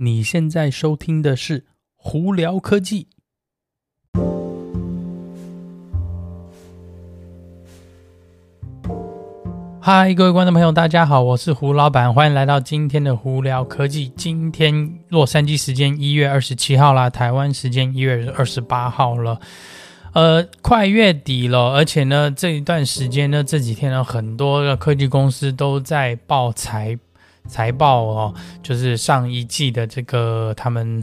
你现在收听的是胡聊科技。嗨，各位观众朋友，大家好，我是胡老板，欢迎来到今天的胡聊科技。今天洛杉矶时间一月二十七号啦，台湾时间一月二十八号了。呃，快月底了，而且呢，这一段时间呢，这几天呢，很多的科技公司都在报财。财报哦，就是上一季的这个他们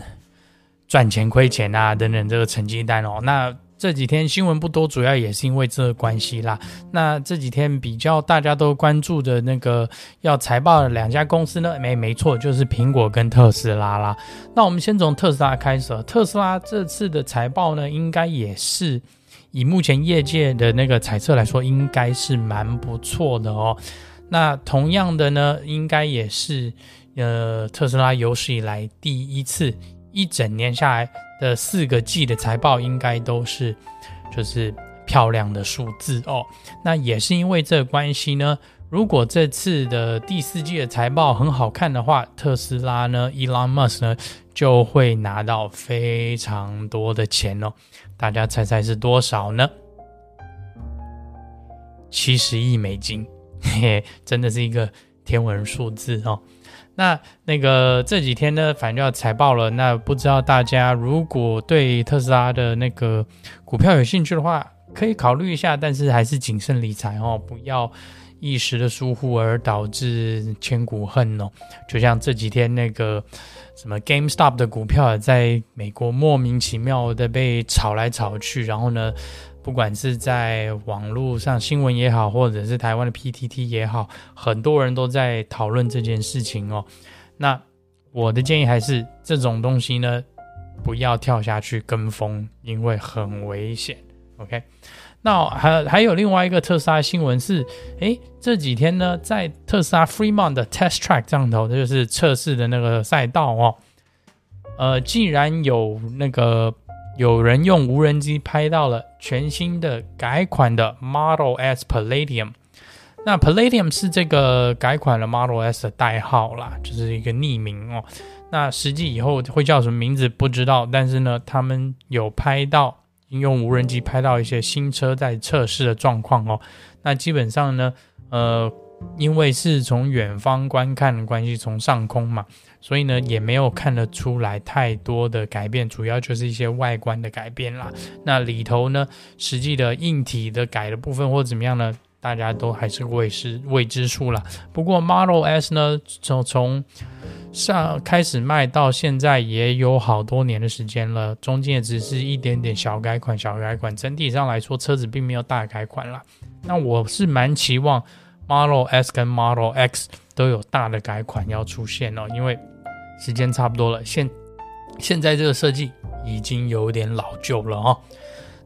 赚钱亏钱啊等等这个成绩单哦。那这几天新闻不多，主要也是因为这个关系啦。那这几天比较大家都关注的那个要财报的两家公司呢，没没错，就是苹果跟特斯拉啦。那我们先从特斯拉开始，特斯拉这次的财报呢，应该也是以目前业界的那个猜测来说，应该是蛮不错的哦。那同样的呢，应该也是，呃，特斯拉有史以来第一次一整年下来的四个季的财报，应该都是就是漂亮的数字哦。那也是因为这个关系呢，如果这次的第四季的财报很好看的话，特斯拉呢，Elon Musk 呢就会拿到非常多的钱哦。大家猜猜是多少呢？七十亿美金。嘿，真的是一个天文数字哦。那那个这几天呢，反正就要财报了。那不知道大家如果对特斯拉的那个股票有兴趣的话，可以考虑一下，但是还是谨慎理财哦，不要一时的疏忽而导致千古恨哦。就像这几天那个什么 GameStop 的股票，在美国莫名其妙的被炒来炒去，然后呢，不管是在网络上新闻也好，或者是台湾的 PTT 也好，很多人都在讨论这件事情哦。那我的建议还是这种东西呢，不要跳下去跟风，因为很危险。OK，那还还有另外一个特斯拉新闻是，诶，这几天呢，在特斯拉 Fremont 的 Test Track 上头，这就是测试的那个赛道哦，呃，竟然有那个。有人用无人机拍到了全新的改款的 Model S Palladium，那 Palladium 是这个改款的 Model S 的代号啦，就是一个匿名哦。那实际以后会叫什么名字不知道，但是呢，他们有拍到用无人机拍到一些新车在测试的状况哦。那基本上呢，呃。因为是从远方观看的关系，从上空嘛，所以呢也没有看得出来太多的改变，主要就是一些外观的改变啦。那里头呢，实际的硬体的改的部分或怎么样呢，大家都还是未知未知数啦。不过 Model S 呢，从从上开始卖到现在也有好多年的时间了，中间也只是一点点小改款，小改款，整体上来说车子并没有大改款啦。那我是蛮期望。Model S 跟 Model X 都有大的改款要出现哦，因为时间差不多了。现现在这个设计已经有点老旧了哦。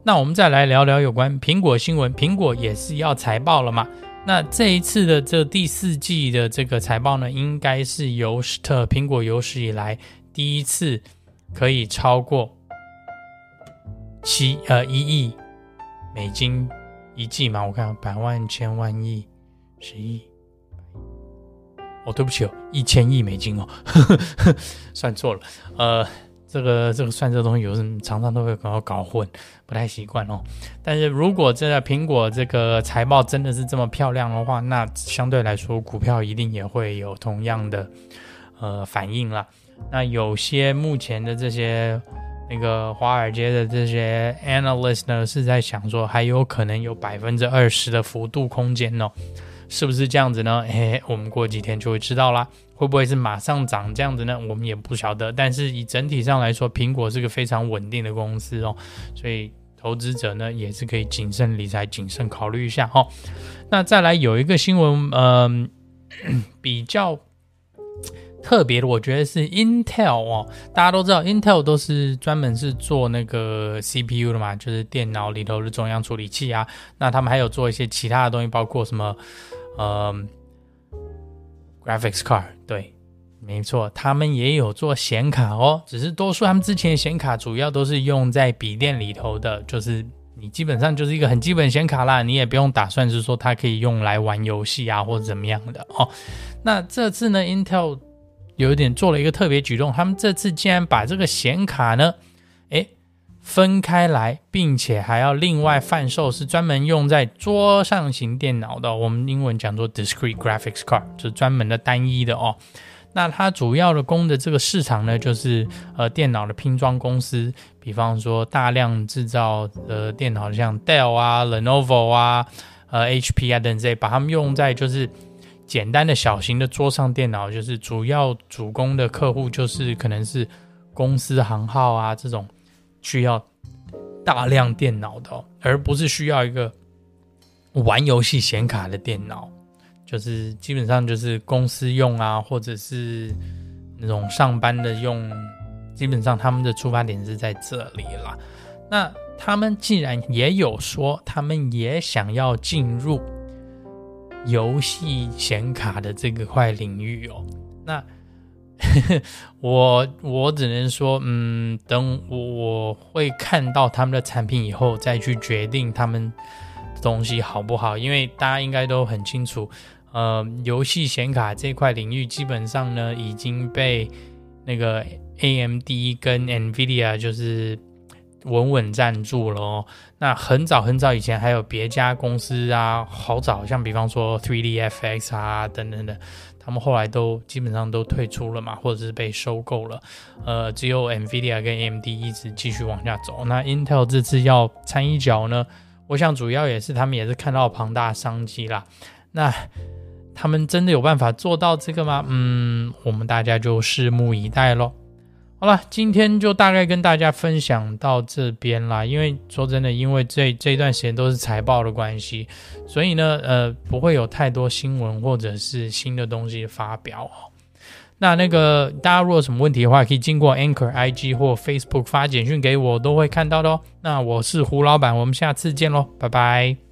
那我们再来聊聊有关苹果新闻，苹果也是要财报了嘛？那这一次的这第四季的这个财报呢，应该是有史特苹果有史以来第一次可以超过七呃一亿美金一季嘛？我看百万千万亿。十亿，哦，对不起哦，一千亿美金哦，算错了。呃，这个这个算这个东西有时常常都会搞搞混，不太习惯哦。但是如果真的苹果这个财报真的是这么漂亮的话，那相对来说股票一定也会有同样的呃反应啦。那有些目前的这些那个华尔街的这些 analyst 呢，是在想说还有可能有百分之二十的幅度空间哦。是不是这样子呢？嘿，我们过几天就会知道啦。会不会是马上涨这样子呢？我们也不晓得。但是以整体上来说，苹果是个非常稳定的公司哦，所以投资者呢也是可以谨慎理财、谨慎考虑一下哦。那再来有一个新闻，嗯、比较特别的，我觉得是 Intel 哦。大家都知道，Intel 都是专门是做那个 CPU 的嘛，就是电脑里头的中央处理器啊。那他们还有做一些其他的东西，包括什么？呃、um，graphics card，对，没错，他们也有做显卡哦，只是多数他们之前的显卡主要都是用在笔电里头的，就是你基本上就是一个很基本显卡啦，你也不用打算是说它可以用来玩游戏啊或者怎么样的哦。那这次呢，Intel 有一点做了一个特别举动，他们这次竟然把这个显卡呢，分开来，并且还要另外贩售，是专门用在桌上型电脑的。我们英文讲做 discrete graphics card，就是专门的单一的哦。那它主要的供的这个市场呢，就是呃电脑的拼装公司，比方说大量制造的电脑，像 Dell 啊、Lenovo 啊、呃 HP 啊等这些，把它们用在就是简单的小型的桌上电脑，就是主要主攻的客户就是可能是公司行号啊这种需要大量电脑的，而不是需要一个玩游戏显卡的电脑。就是基本上就是公司用啊，或者是那种上班的用，基本上他们的出发点是在这里啦。那他们既然也有说，他们也想要进入游戏显卡的这个块领域哦。那 我我只能说，嗯，等我我会看到他们的产品以后，再去决定他们东西好不好，因为大家应该都很清楚。呃，游戏显卡这块领域基本上呢已经被那个 AMD 跟 NVIDIA 就是稳稳站住了哦。那很早很早以前还有别家公司啊，好早，像比方说 3DFX 啊等等的，他们后来都基本上都退出了嘛，或者是被收购了。呃，只有 NVIDIA 跟 AMD 一直继续往下走。那 Intel 这次要掺一脚呢，我想主要也是他们也是看到庞大商机啦。那他们真的有办法做到这个吗？嗯，我们大家就拭目以待喽。好了，今天就大概跟大家分享到这边啦。因为说真的，因为这这一段时间都是财报的关系，所以呢，呃，不会有太多新闻或者是新的东西发表哦。那那个大家如果有什么问题的话，可以经过 Anchor IG 或 Facebook 发简讯给我，都会看到的哦。那我是胡老板，我们下次见喽，拜拜。